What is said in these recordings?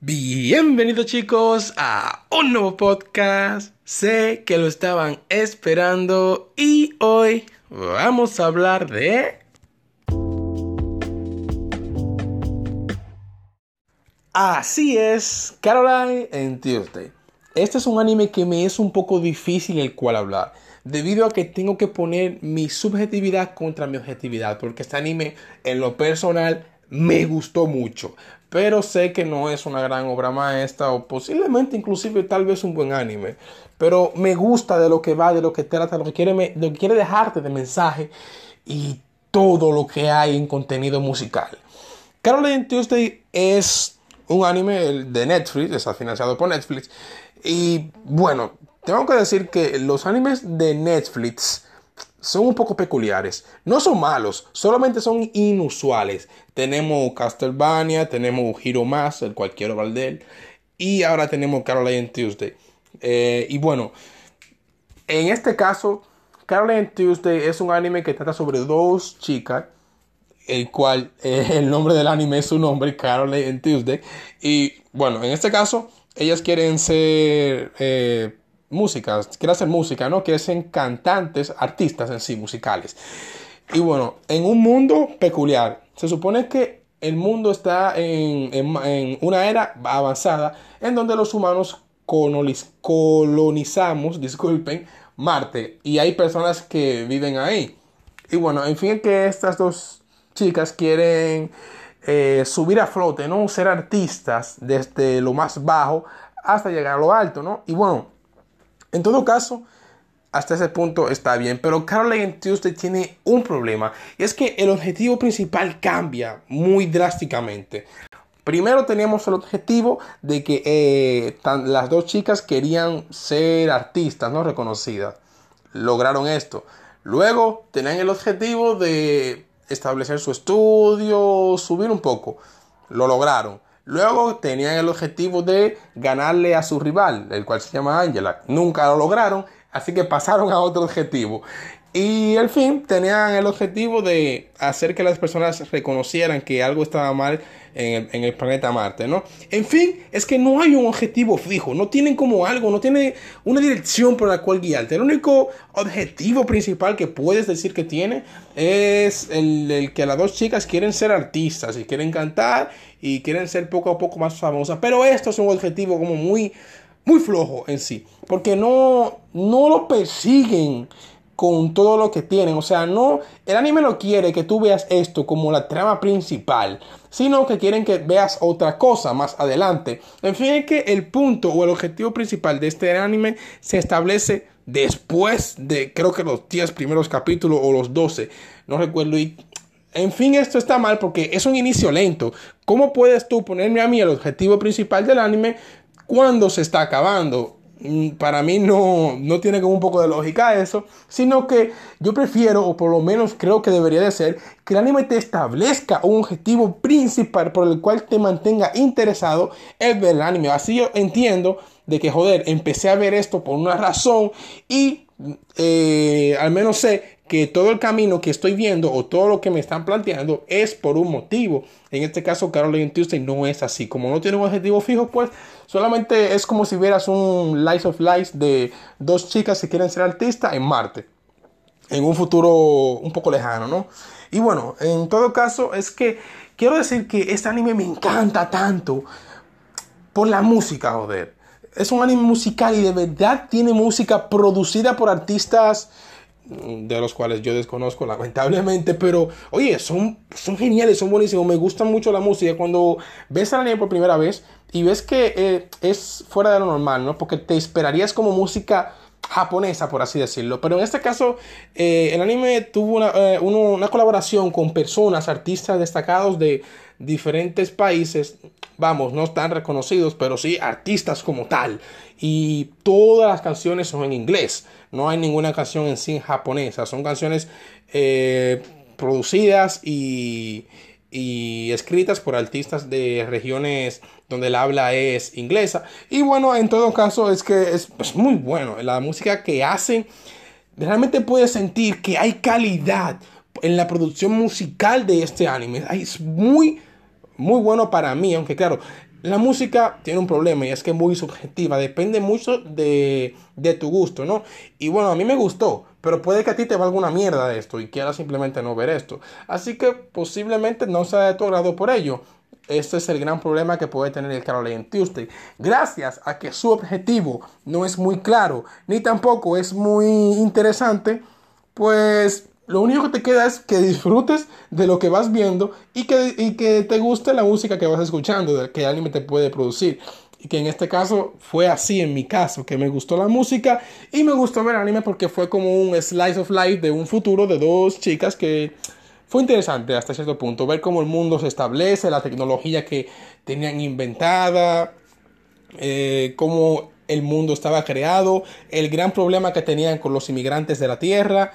Bienvenidos chicos a un nuevo podcast. Sé que lo estaban esperando y hoy vamos a hablar de... Así es, Caroline en Tuesday. Este es un anime que me es un poco difícil el cual hablar, debido a que tengo que poner mi subjetividad contra mi objetividad, porque este anime en lo personal me gustó mucho, pero sé que no es una gran obra maestra o posiblemente inclusive tal vez un buen anime, pero me gusta de lo que va, de lo que trata, lo que quiere, lo que quiere dejarte de mensaje y todo lo que hay en contenido musical. Caroline Tuesday es un anime de Netflix, está financiado por Netflix y bueno, tengo que decir que los animes de Netflix son un poco peculiares. No son malos, solamente son inusuales. Tenemos Castlevania, tenemos Hero Más, el cual quiero hablar de él. Y ahora tenemos Caroline Tuesday. Eh, y bueno, en este caso, Caroline Tuesday es un anime que trata sobre dos chicas, el cual eh, el nombre del anime es su nombre, Caroline Tuesday. Y bueno, en este caso, ellas quieren ser eh, música, quiere hacer música, ¿no? Que ser cantantes, artistas en sí, musicales. Y bueno, en un mundo peculiar, se supone que el mundo está en, en, una era avanzada en donde los humanos colonizamos, disculpen, Marte y hay personas que viven ahí. Y bueno, en fin, que estas dos chicas quieren eh, subir a flote, ¿no? Ser artistas desde lo más bajo hasta llegar a lo alto, ¿no? Y bueno, en todo caso, hasta ese punto está bien, pero Caroline Tuesday tiene un problema y es que el objetivo principal cambia muy drásticamente. Primero teníamos el objetivo de que eh, las dos chicas querían ser artistas, no reconocidas. Lograron esto. Luego tenían el objetivo de establecer su estudio, subir un poco. Lo lograron. Luego tenían el objetivo de ganarle a su rival, el cual se llama Angela. Nunca lo lograron, así que pasaron a otro objetivo. Y al fin tenían el objetivo de hacer que las personas reconocieran que algo estaba mal en el, planeta Marte, ¿no? En fin, es que no hay un objetivo fijo, no tienen como algo, no tienen una dirección por la cual guiarte. El único objetivo principal que puedes decir que tiene es el, el que las dos chicas quieren ser artistas y quieren cantar y quieren ser poco a poco más famosas. Pero esto es un objetivo como muy, muy flojo en sí. Porque no, no lo persiguen con todo lo que tienen. O sea, no, el anime no quiere que tú veas esto como la trama principal, sino que quieren que veas otra cosa más adelante. En fin, es que el punto o el objetivo principal de este anime se establece después de creo que los 10 primeros capítulos o los 12, no recuerdo, y en fin, esto está mal porque es un inicio lento. ¿Cómo puedes tú ponerme a mí el objetivo principal del anime cuando se está acabando? Mm, para mí no, no tiene como un poco de lógica eso, sino que yo prefiero, o por lo menos creo que debería de ser, que el anime te establezca un objetivo principal por el cual te mantenga interesado en ver el anime. Así yo entiendo de que, joder, empecé a ver esto por una razón y eh, al menos sé que todo el camino que estoy viendo o todo lo que me están planteando es por un motivo. En este caso, Caroline Tuesday no es así. Como no tiene un objetivo fijo, pues solamente es como si vieras un Lies of Lies de dos chicas que quieren ser artistas en Marte. En un futuro un poco lejano, ¿no? Y bueno, en todo caso, es que quiero decir que este anime me encanta tanto por la música, joder. Es un anime musical y de verdad tiene música producida por artistas de los cuales yo desconozco lamentablemente, pero oye, son, son geniales, son buenísimos, me gusta mucho la música. Cuando ves el anime por primera vez y ves que eh, es fuera de lo normal, ¿no? Porque te esperarías como música japonesa, por así decirlo. Pero en este caso, eh, el anime tuvo una, eh, una colaboración con personas, artistas destacados de diferentes países, vamos, no están reconocidos, pero sí artistas como tal. Y todas las canciones son en inglés. No hay ninguna canción en sí japonesa. Son canciones eh, producidas y, y escritas por artistas de regiones donde la habla es inglesa. Y bueno, en todo caso es que es, es muy bueno. La música que hacen, realmente puedes sentir que hay calidad en la producción musical de este anime. Es muy muy bueno para mí, aunque claro, la música tiene un problema y es que es muy subjetiva, depende mucho de, de, tu gusto, ¿no? Y bueno, a mí me gustó, pero puede que a ti te valga una mierda de esto y quieras simplemente no ver esto. Así que posiblemente no sea de tu agrado por ello. Este es el gran problema que puede tener el Caroline Tuesday. Gracias a que su objetivo no es muy claro, ni tampoco es muy interesante, pues lo único que te queda es que disfrutes de lo que vas viendo y que, que te guste la música que vas escuchando, que el anime te puede producir. Y que en este caso fue así en mi caso, que me gustó la música y me gustó ver anime porque fue como un slice of life de un futuro de dos chicas que fue interesante hasta cierto punto, ver cómo el mundo se establece, la tecnología que tenían inventada, eh, cómo el mundo estaba creado, el gran problema que tenían con los inmigrantes de la Tierra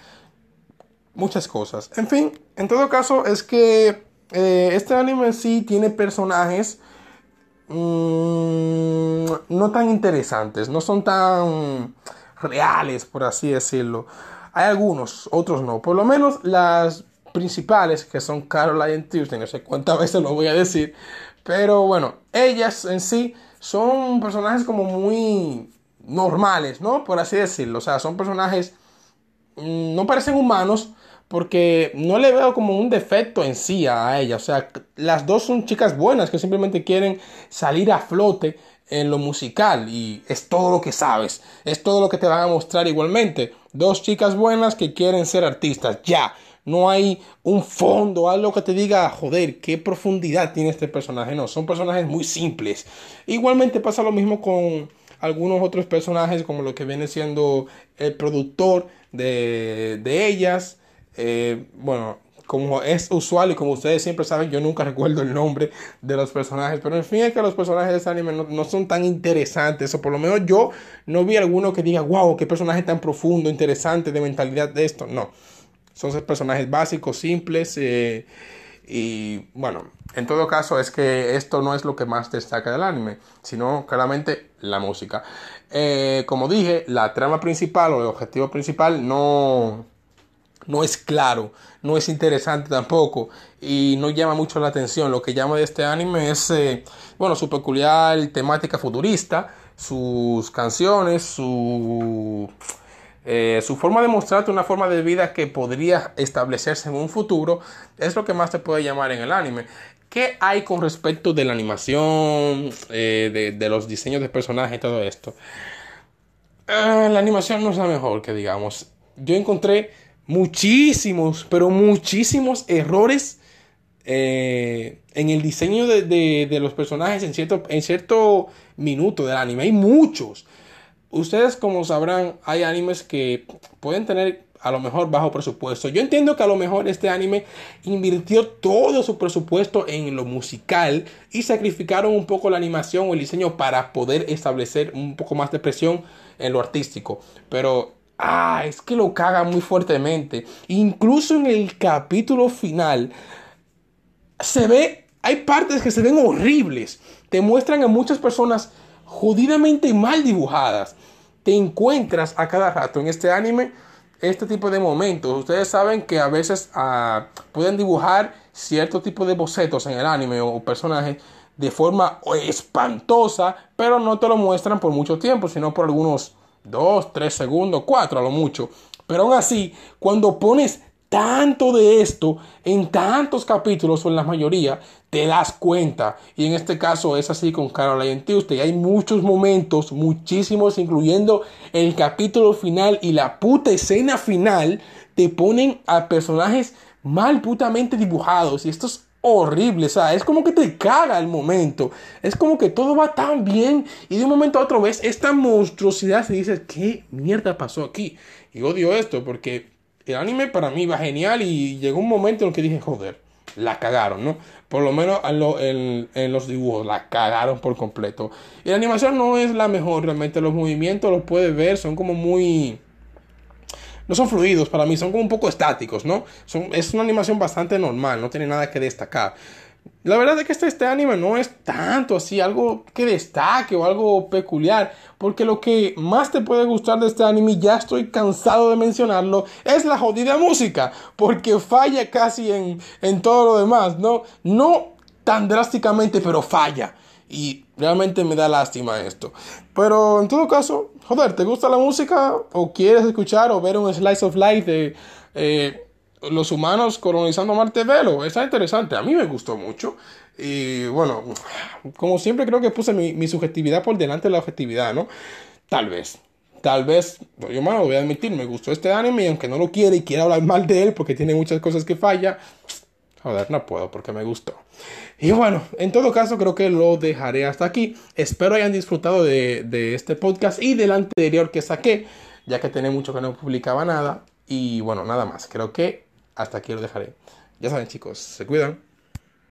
muchas cosas. En fin, en todo caso es que eh, este anime en sí tiene personajes mm, no tan interesantes, no son tan reales, por así decirlo. Hay algunos, otros no. Por lo menos las principales, que son Caroline Tuesday, no sé cuántas veces lo voy a decir. Pero bueno, ellas en sí son personajes como muy normales, ¿no? Por así decirlo. O sea, son personajes... Mm, no parecen humanos, porque no le veo como un defecto en sí a ella. O sea, las dos son chicas buenas que simplemente quieren salir a flote en lo musical y es todo lo que sabes, es todo lo que te van a mostrar igualmente. Dos chicas buenas que quieren ser artistas, ya. No hay un fondo, algo que te diga, joder, qué profundidad tiene este personaje. No, son personajes muy simples. Igualmente pasa lo mismo con algunos otros personajes, como lo que viene siendo el productor de, de ellas eh, bueno, como es usual y como ustedes siempre saben, yo nunca recuerdo el nombre de los personajes, pero en fin es que los personajes de este anime no, son tan interesantes, o por lo menos yo no vi alguno que diga, wow, qué personaje tan profundo, interesante, de mentalidad de esto, no. Son personajes básicos, simples, eh, y bueno, en todo caso es que esto no es lo que más destaca del anime, sino claramente la música. Eh, como dije, la trama principal o el objetivo principal no no es claro, no es interesante tampoco y no llama mucho la atención. Lo que llama de este anime es, eh, bueno, su peculiar temática futurista, sus canciones, su, eh, su forma de mostrarte una forma de vida que podría establecerse en un futuro, es lo que más te puede llamar en el anime. ¿Qué hay con respecto de la animación, eh, de, de, los diseños de personajes y todo esto? la animación no es la mejor que digamos. Yo encontré muchísimos, pero muchísimos errores eh, en el diseño de, los personajes en cierto, en cierto minuto del anime. Hay muchos. Ustedes como sabrán, hay animes que pueden tener a lo mejor bajo presupuesto. Yo entiendo que a lo mejor este anime invirtió todo su presupuesto en lo musical y sacrificaron un poco la animación o el diseño para poder establecer un poco más de presión en lo artístico. Pero Ah, es que lo caga muy fuertemente. Incluso en el capítulo final se ve, hay partes que se ven horribles. Te muestran a muchas personas jodidamente mal dibujadas. Te encuentras a cada rato en este anime este tipo de momentos. Ustedes saben que a veces ah, pueden dibujar cierto tipo de bocetos en el anime o personajes de forma espantosa, pero no te lo muestran por mucho tiempo, sino por algunos Dos, tres segundos, cuatro a lo mucho. Pero aún así, cuando pones tanto de esto en tantos capítulos o en la mayoría, te das cuenta. Y en este caso es así con Caroline Tuesday. Hay muchos momentos, muchísimos, incluyendo el capítulo final y la puta escena final, te ponen a personajes mal putamente dibujados. Y esto es horrible, o sea, es como que te caga el momento, es como que todo va tan bien y de un momento a otro ves esta monstruosidad y dices, ¿qué mierda pasó aquí? Y odio esto porque el anime para mí va genial y llegó un momento en el que dije, joder, la cagaron, ¿no? Por lo menos en, en, los dibujos, la cagaron por completo. Y la animación no es la mejor, realmente los movimientos los puedes ver, son como muy no son fluidos para mí, son como un poco estáticos, ¿no? Es una animación bastante normal, no tiene nada que destacar. La verdad es que este, este anime no es tanto así, algo que destaque o algo peculiar, porque lo que más te puede gustar de este anime, ya estoy cansado de mencionarlo, es la jodida música, porque falla casi en, en todo lo demás, ¿no? No tan drásticamente, pero falla. Y realmente me da lástima esto. Pero en todo caso, joder, ¿te gusta la música? ¿O quieres escuchar o ver un slice of life de eh, los humanos colonizando Marte? Velo, está interesante. A mí me gustó mucho. Y bueno, como siempre creo que puse mi, mi subjetividad por delante de la objetividad, ¿no? Tal vez. Tal vez, yo me voy a admitir, me gustó este anime, aunque no lo quiere y quiera hablar mal de él porque tiene muchas cosas que falla. Joder, no puedo porque me gustó. Y bueno, en todo caso creo que lo dejaré hasta aquí. Espero hayan disfrutado de, de este podcast y del anterior que saqué, ya que tenía mucho que no publicaba nada. Y bueno, nada más. Creo que hasta aquí lo dejaré. Ya saben chicos, se cuidan.